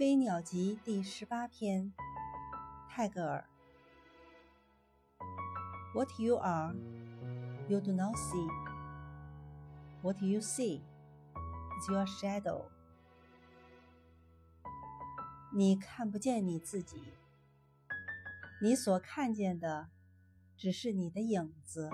飞鸟集第十八篇泰戈尔 what you are you do not see what you see is your shadow 你看不见你自己你所看见的只是你的影子